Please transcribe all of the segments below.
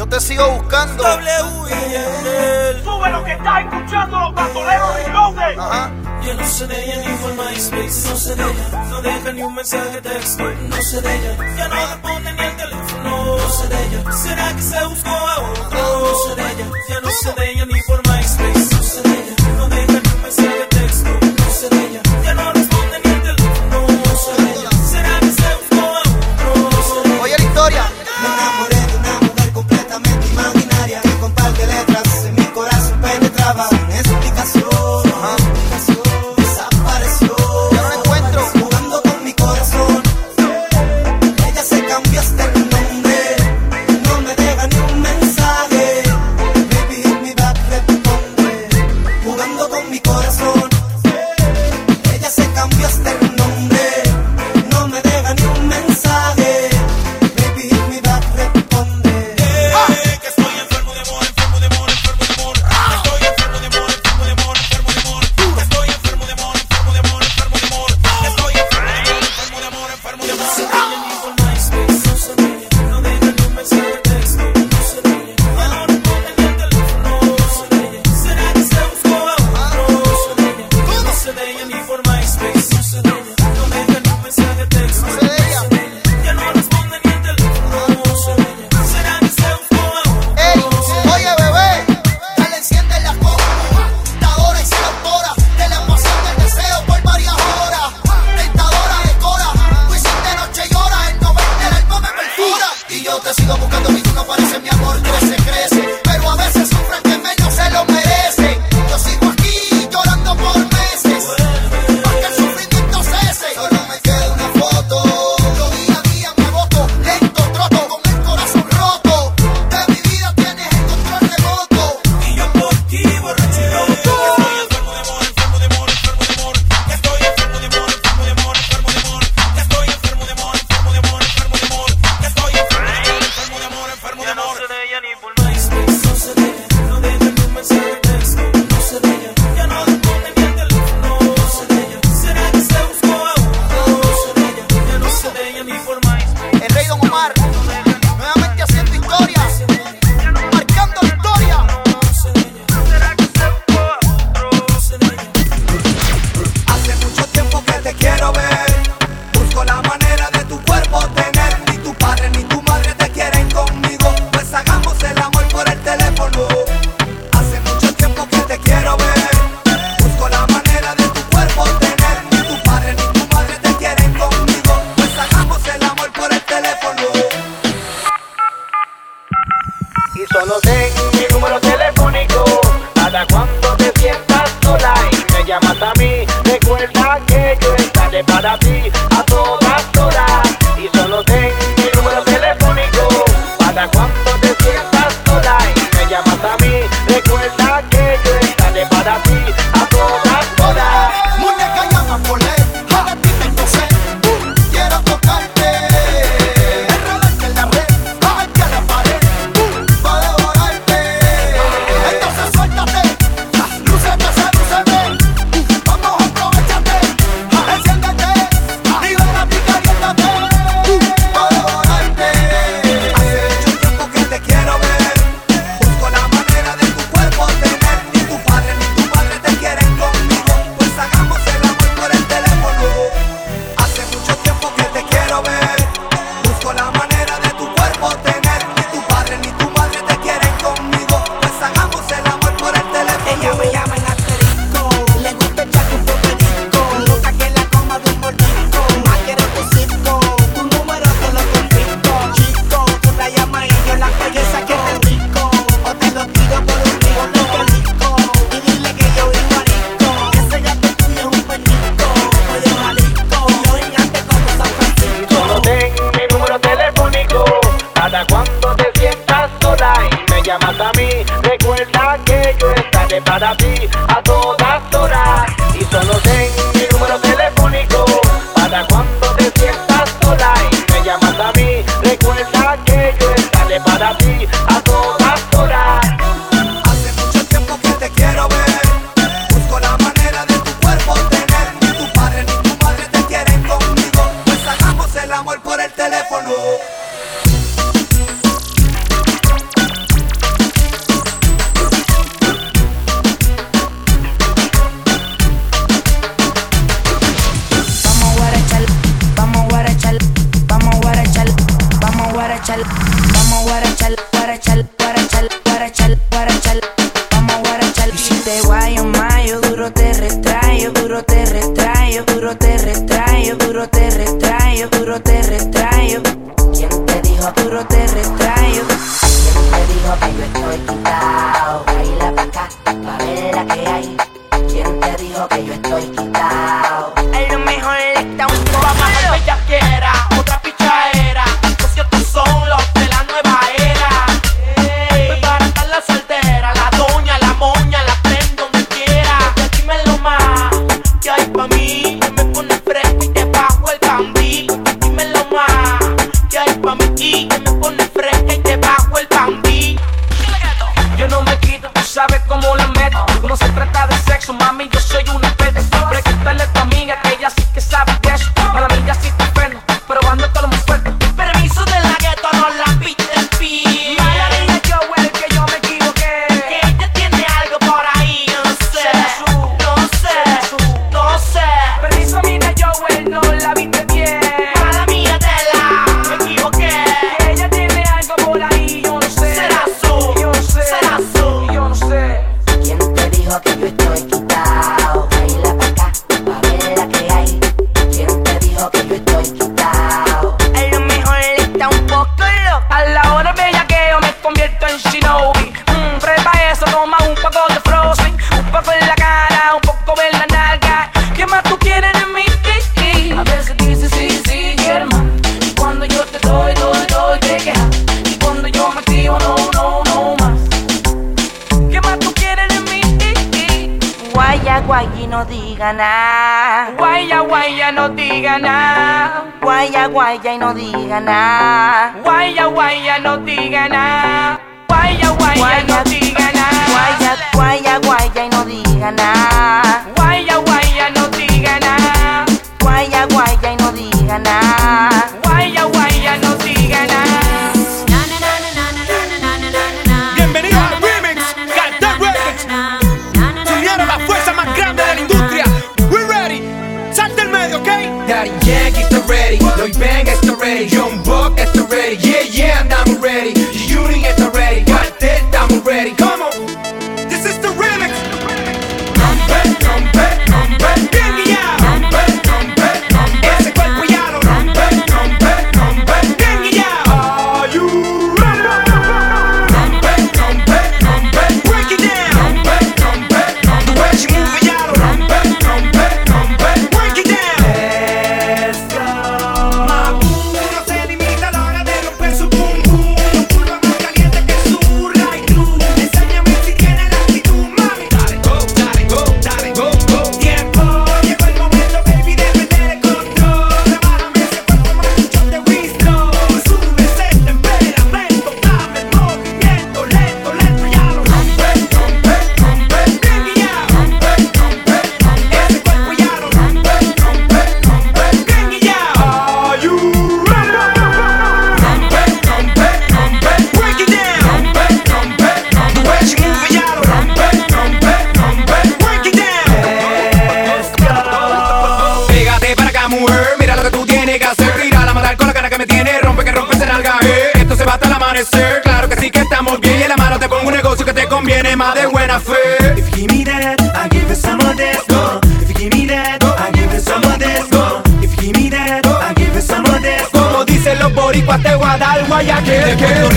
Yo te sigo buscando. W. Sube lo que está escuchando los bandoleros de Ajá. Ya no se de ella ni por MySpace, no se de ella. No deja ni un mensaje de texto, no se de ella. Ya no responde ni el teléfono, no se de ella. ¿Será que se buscó a otro? No se de ella. Ya no se de ella ni por MySpace, no se de ella. No deja ni un mensaje de texto, no se de ella. break you.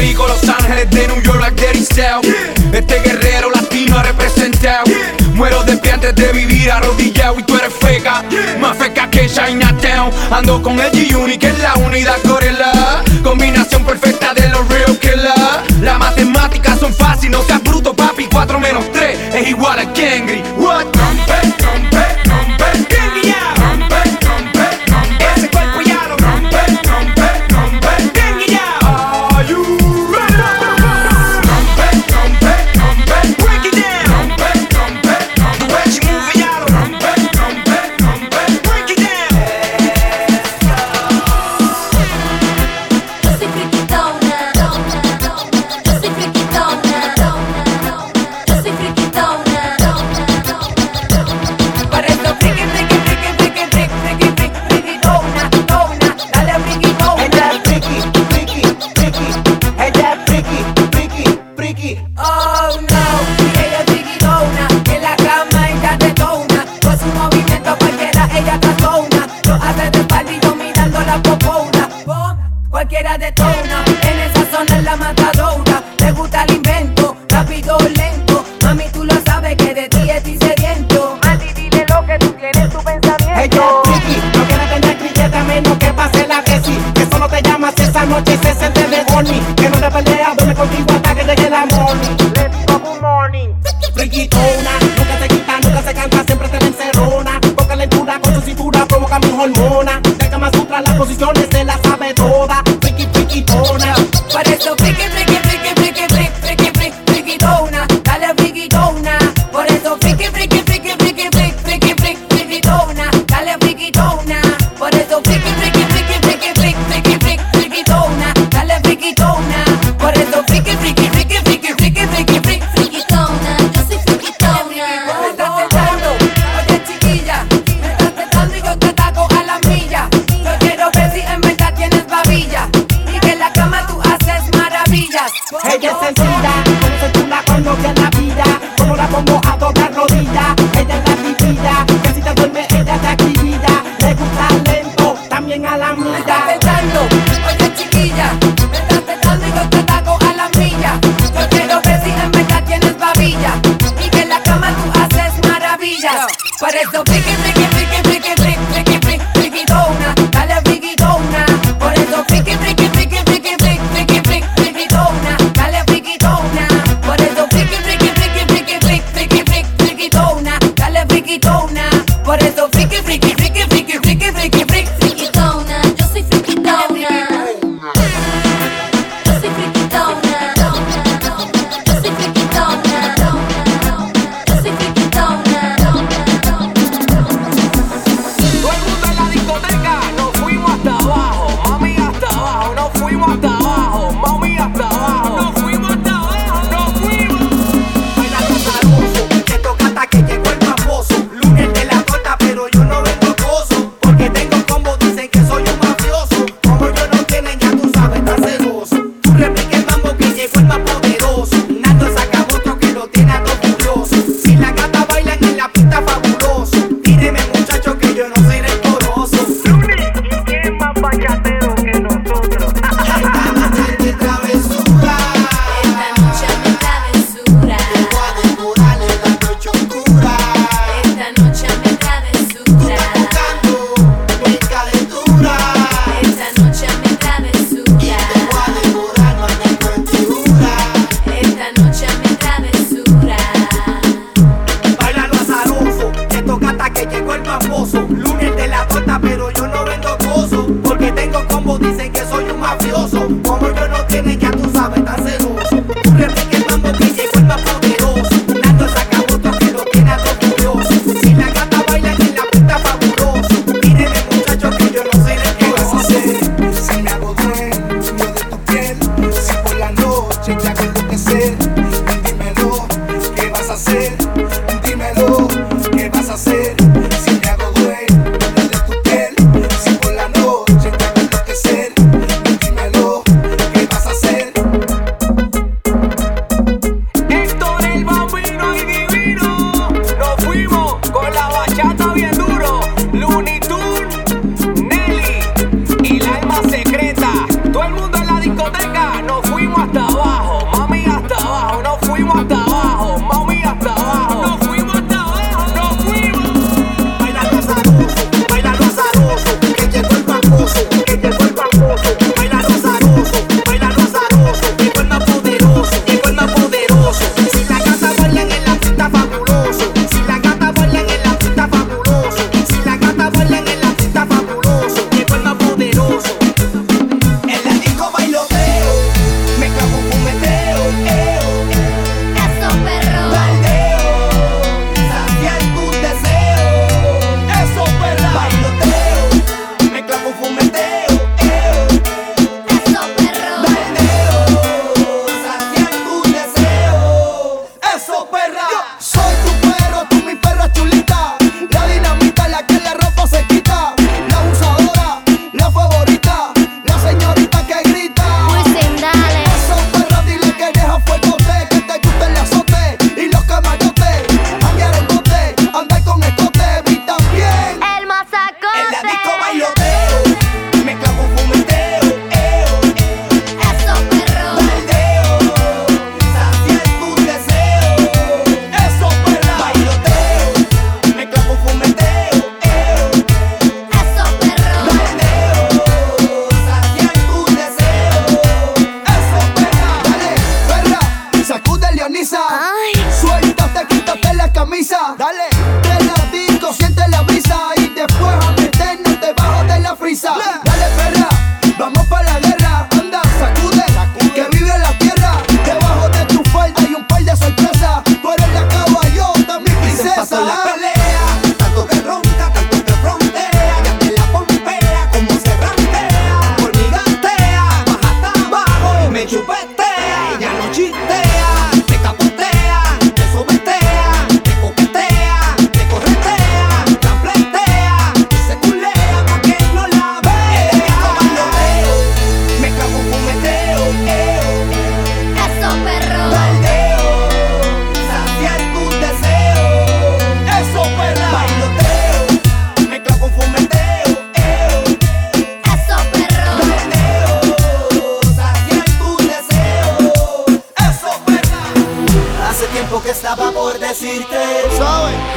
Rico, Los Ángeles, de New York, like Gary yeah. Este guerrero latino ha representado. Muero de pie antes de vivir arrodillado y tú eres feca, más feca que Chinatown. Ando con el G-Unit, que es la unidad corela. Combinación perfecta de los real killers. Las matemáticas son fáciles, no seas bruto, papi. 4 menos 3 es igual a Kengri.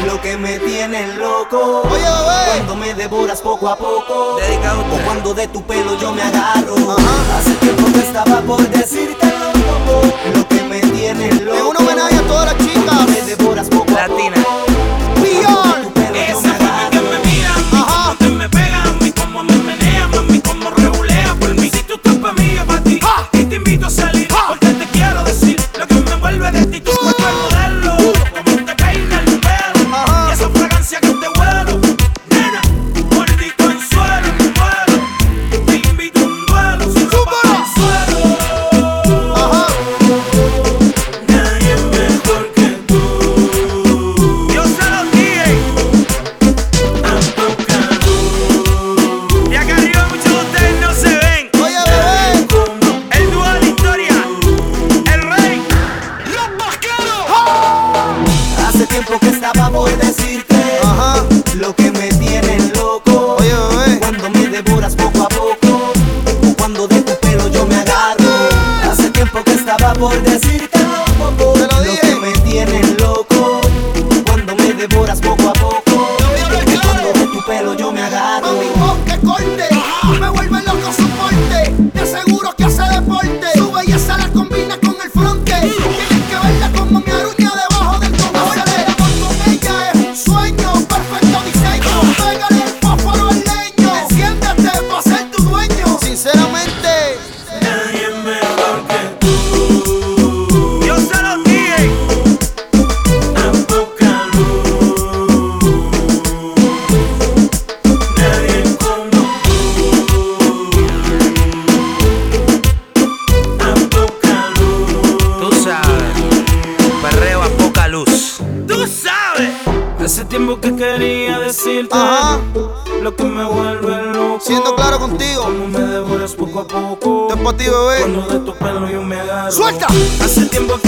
lo que me tiene loco. Cuando me devoras poco a poco. Dedicado o cuando de tu pelo yo me agarro. Hace tiempo que estaba por decirte lo que me tiene loco. Suelta. Hace tiempo que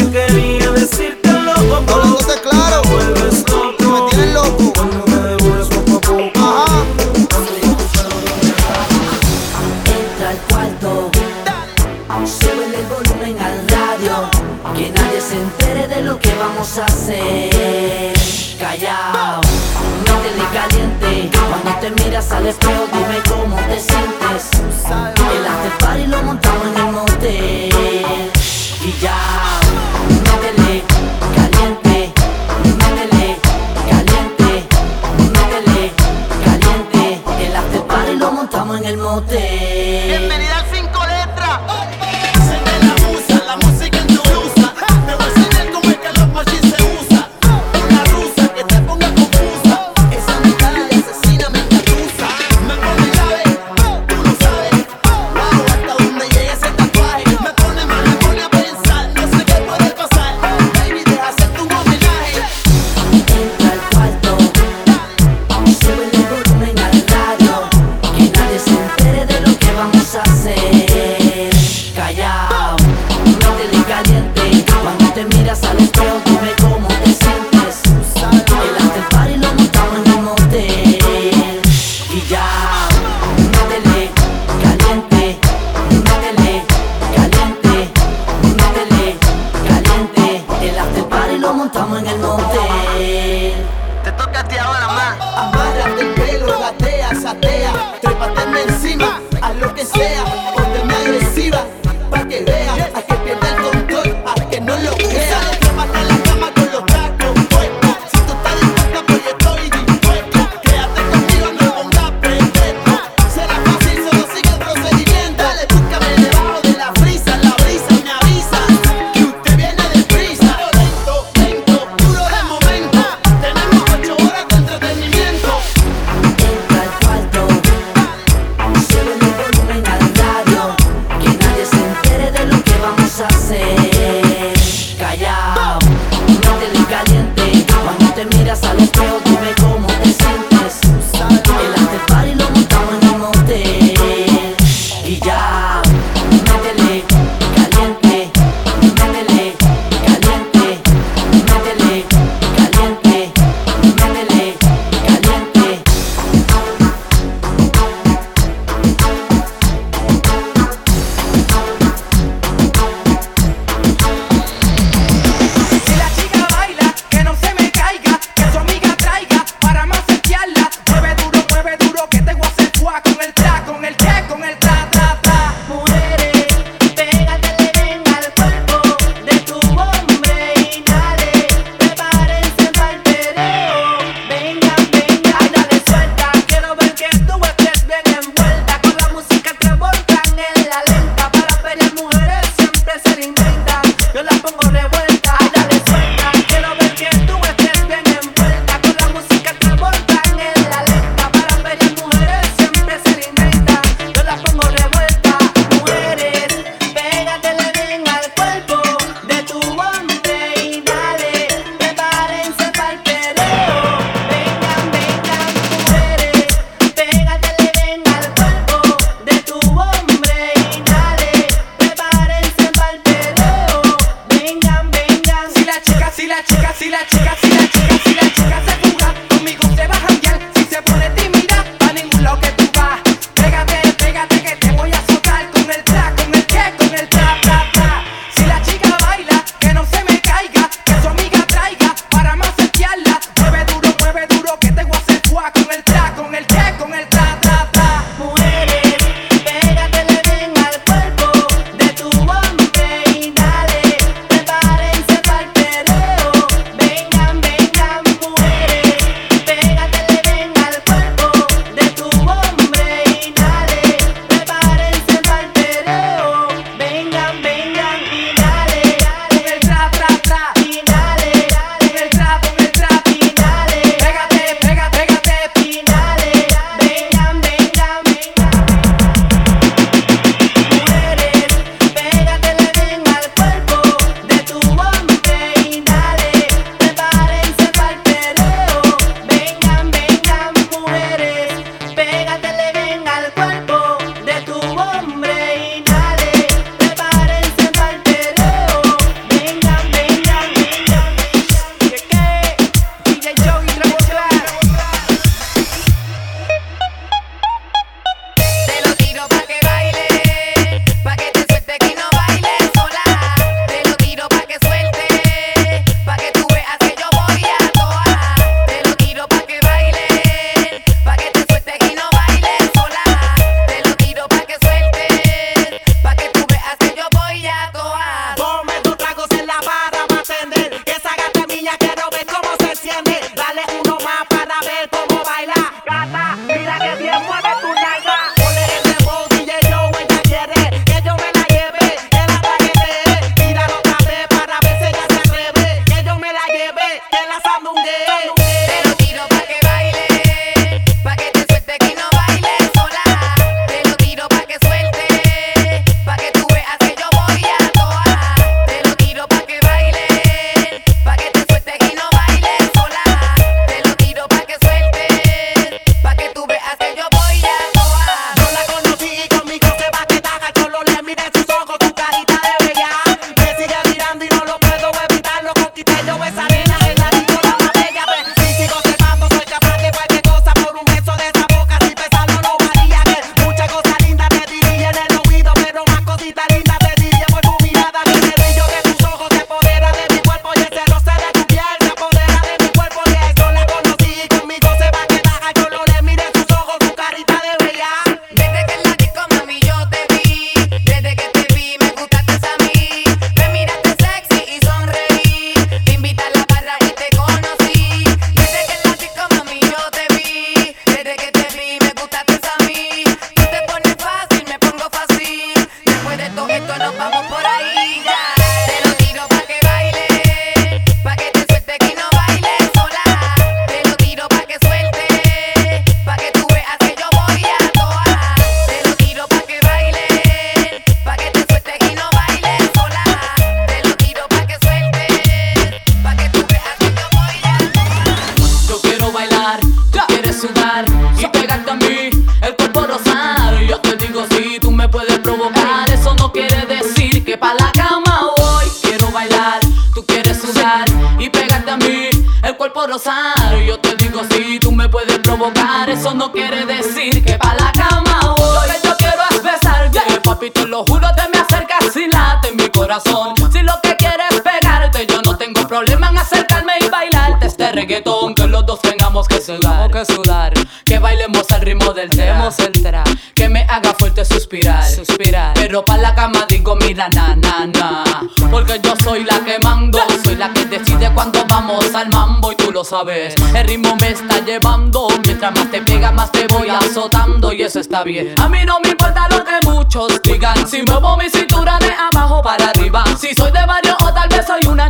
Porque yo soy la que mando Soy la que decide cuando vamos al mambo Y tú lo sabes. El ritmo me está llevando Mientras más te pega más te voy azotando Y eso está bien. A mí no me importa lo que muchos digan. Si muevo mi cintura de abajo para arriba Si soy de varios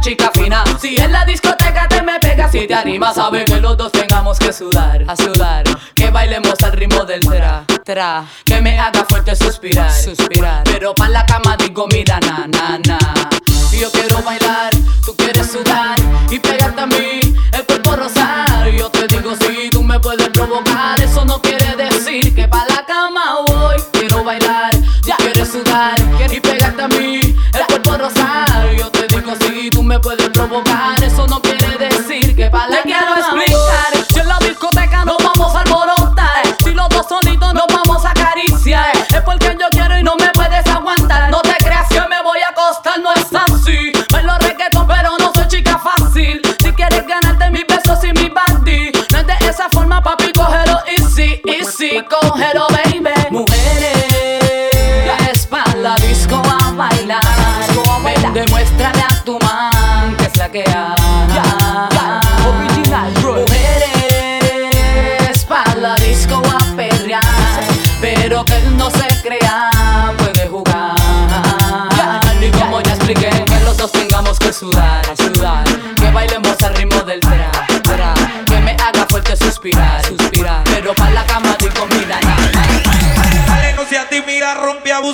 chica fina. Si en la discoteca te me pegas y te animas, sabe que los dos tengamos que sudar, a sudar. Que bailemos al ritmo del tra, tra. Que me haga fuerte suspirar, suspirar. Pero pa' la cama digo, mira, na, na, na. Yo quiero bailar, tú quieres sudar y pegarte a mí, el cuerpo rosar. Yo te digo, si tú me puedes provocar, eso no quiere decir que pa' la cama voy. Quiero bailar, ya quieres sudar y pegarte a mí. pra poder provocar.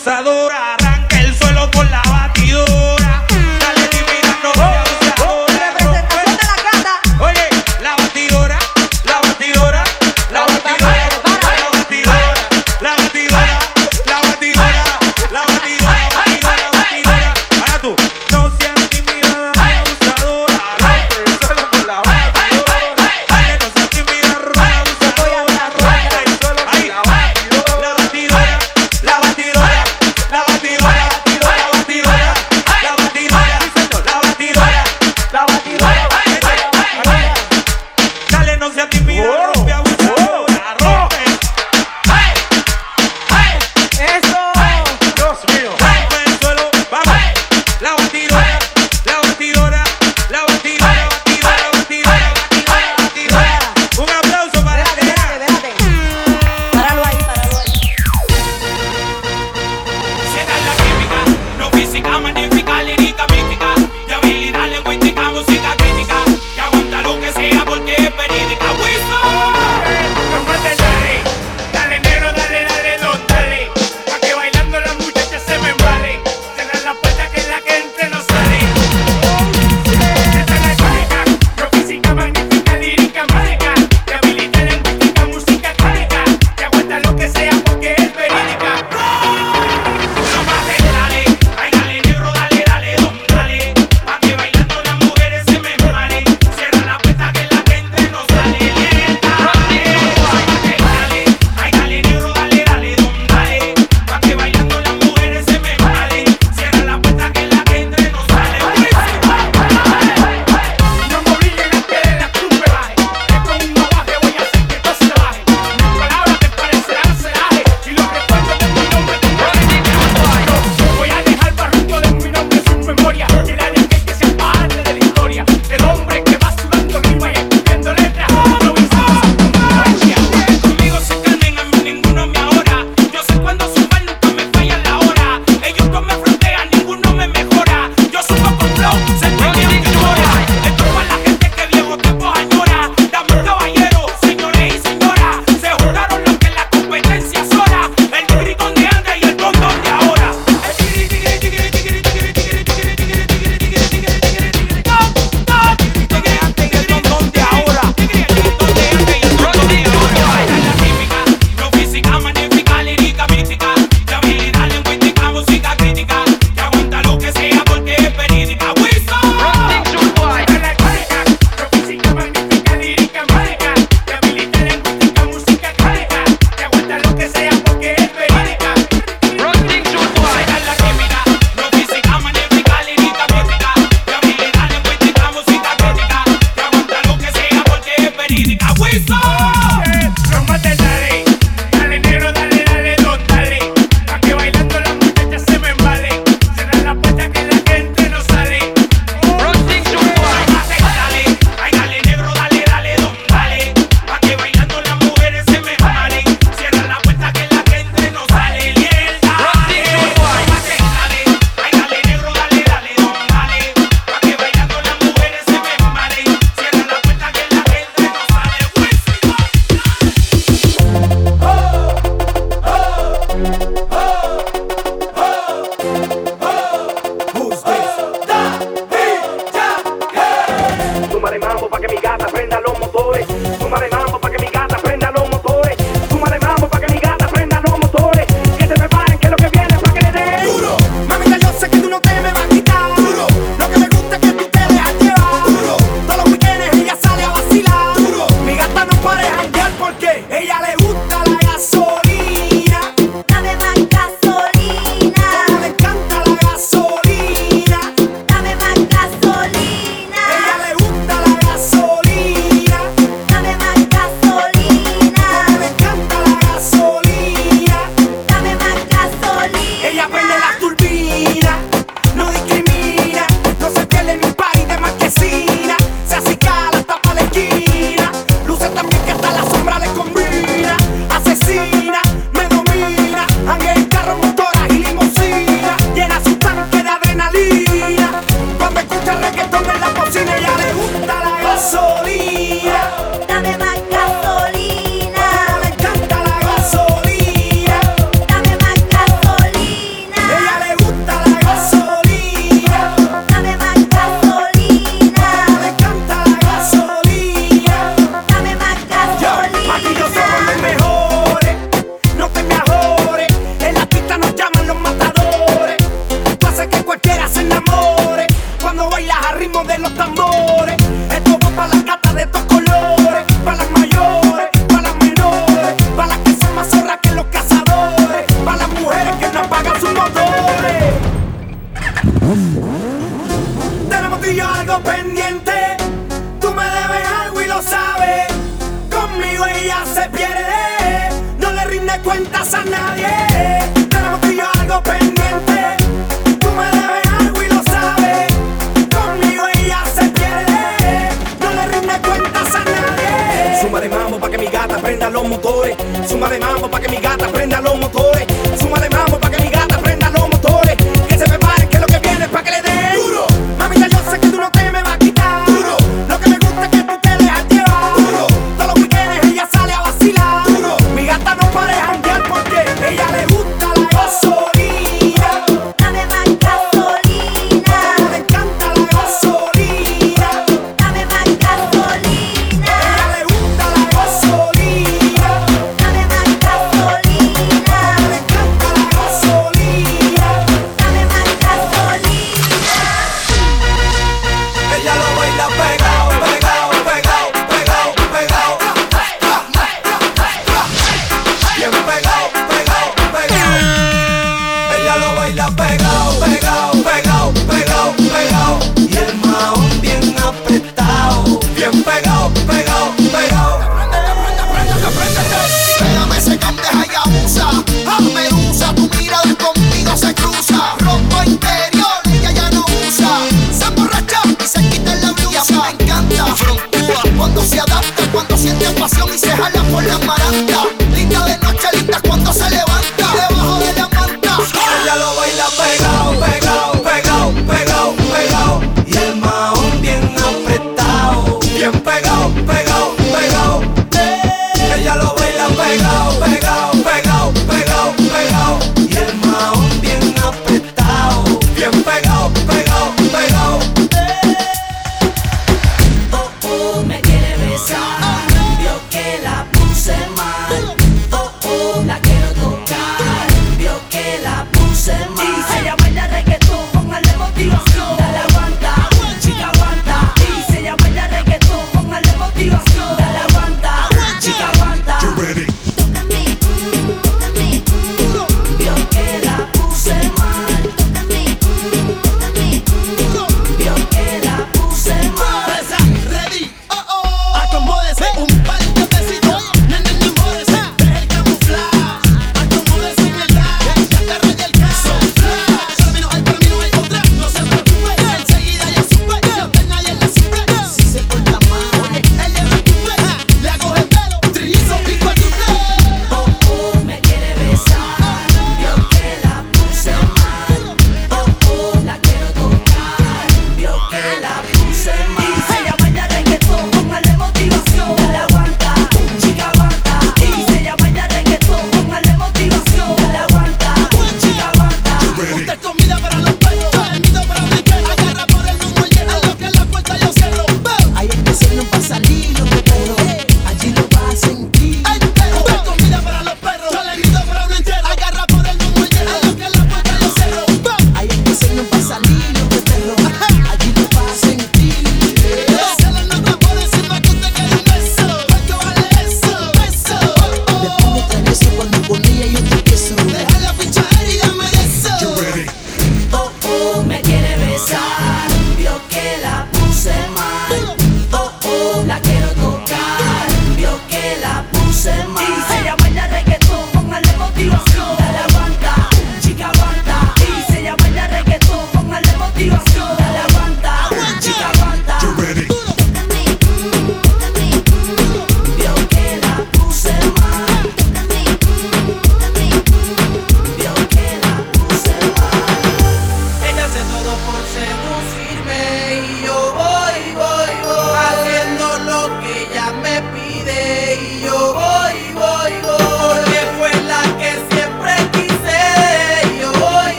gozado think I'm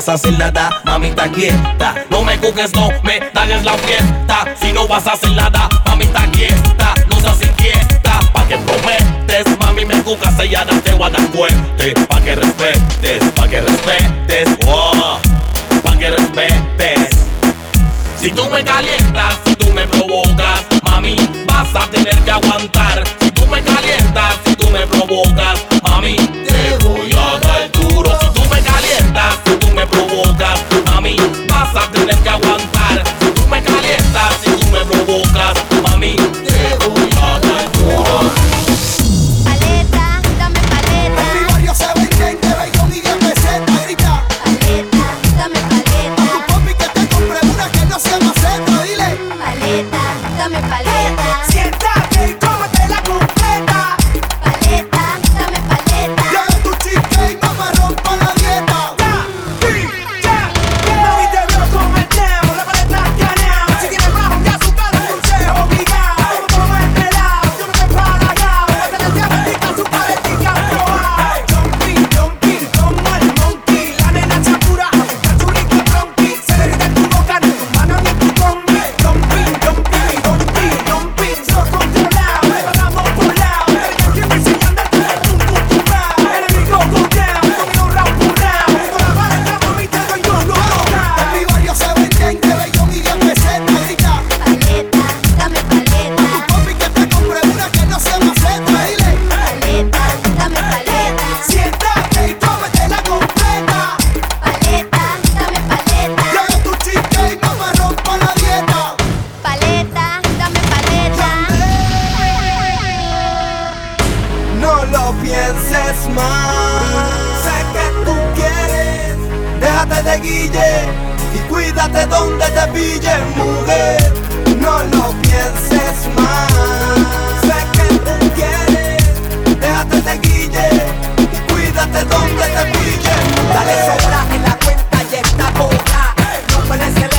vas a hacer nada, mamita quieta. No me juzgues, no me dañes la fiesta. Si no vas a hacer nada, mamita quieta. No seas inquieta, pa' que prometes. Mami, me juzgas, ella no te va a dar fuerte. Pa' que respetes, pa' que respetes. Oh, pa' que respetes. Si tú me calientas, si tú me provocas, mami, vas a tener que aguantar. Si tú me calientas, si tú me provocas, mami, te voy a dar duro me provocas. Mami, vas a tener que aguantar. Tú me calientas si tú me provocas. Mami, guille y cuídate donde te pille, mujer. No lo pienses más. Sé que tú quieres, déjate de guille y cuídate donde te pille. Dale sobra en la cuenta y está boca. No puedes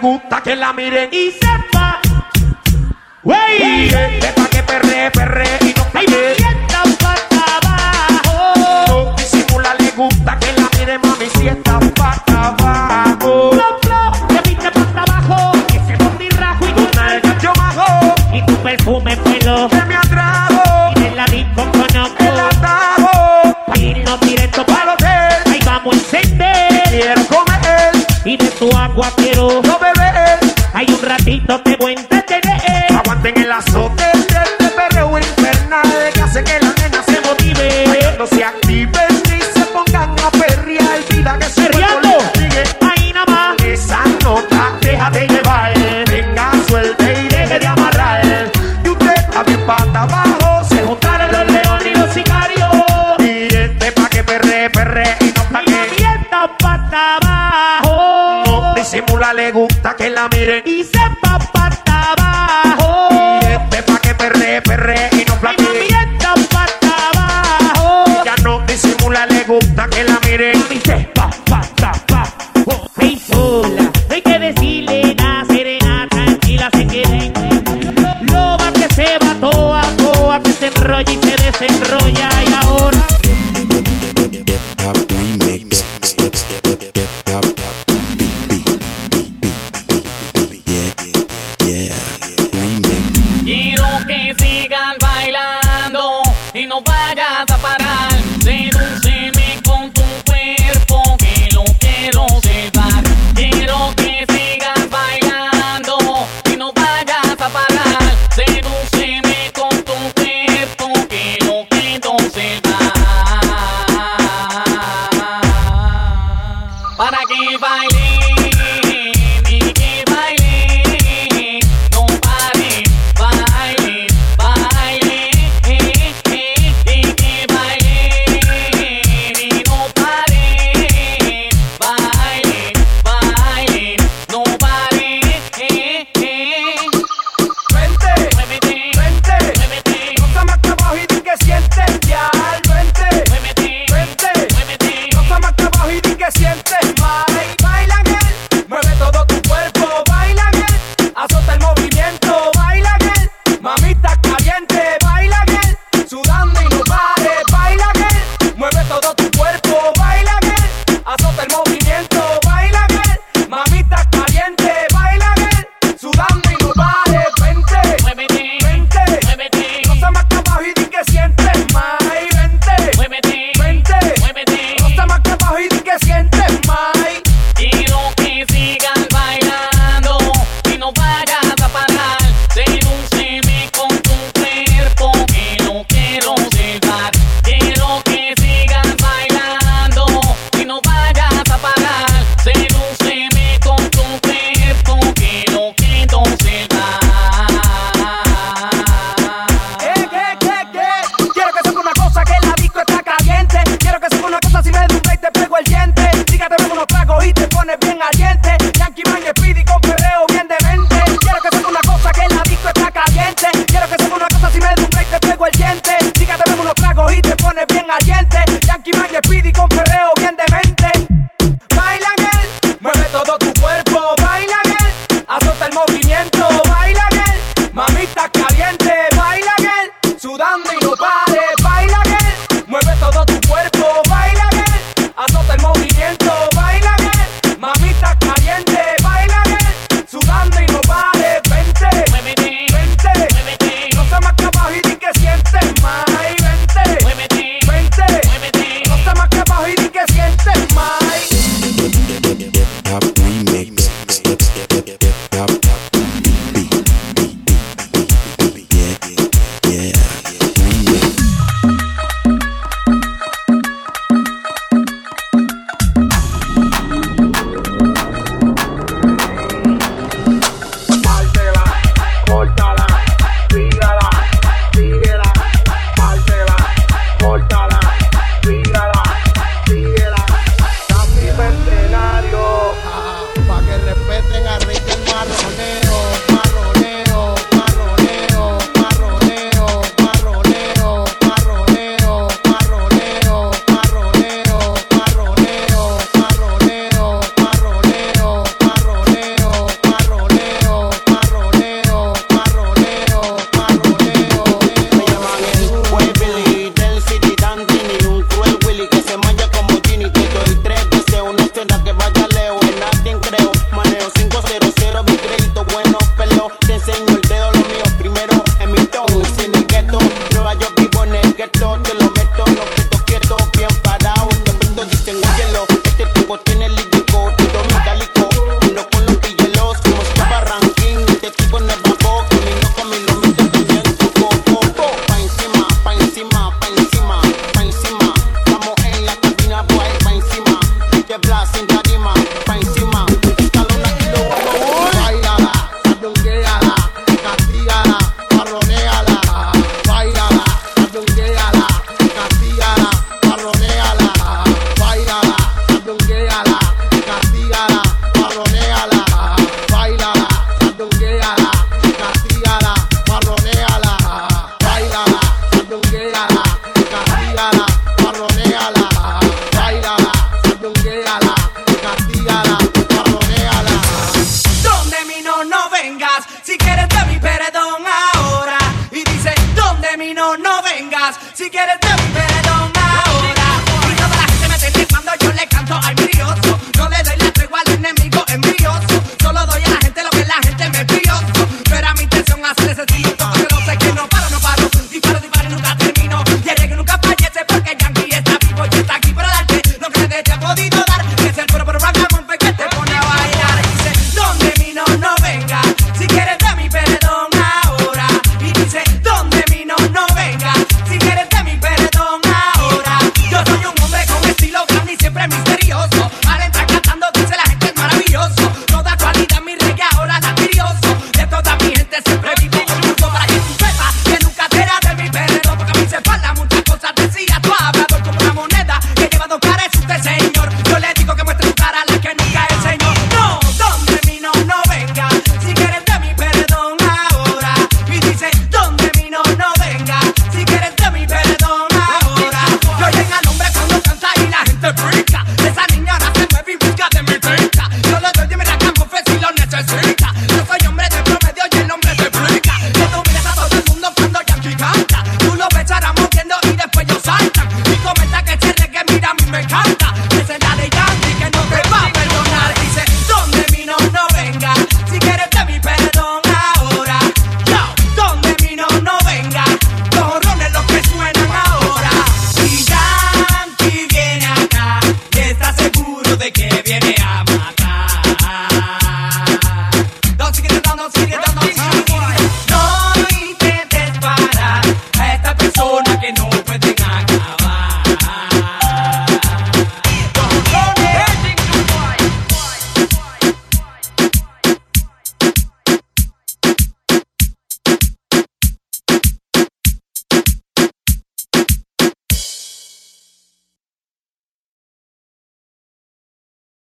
gusta que la miren. Y sepa.